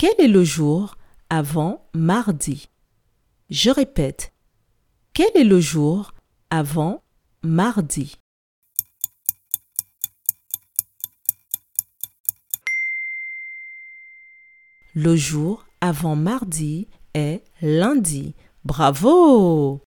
Quel est le jour avant mardi? Je répète. Quel est le jour avant mardi? Le jour avant mardi est lundi. Bravo